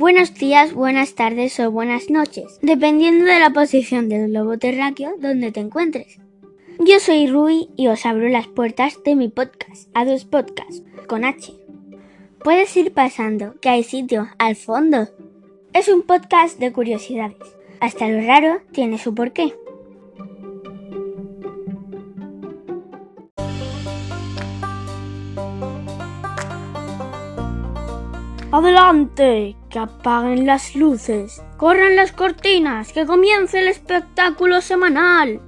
Buenos días, buenas tardes o buenas noches, dependiendo de la posición del globo terráqueo donde te encuentres. Yo soy Rui y os abro las puertas de mi podcast, a dos podcasts, con H. Puedes ir pasando, que hay sitio al fondo. Es un podcast de curiosidades. Hasta lo raro tiene su porqué. Adelante, que apaguen las luces, corran las cortinas, que comience el espectáculo semanal.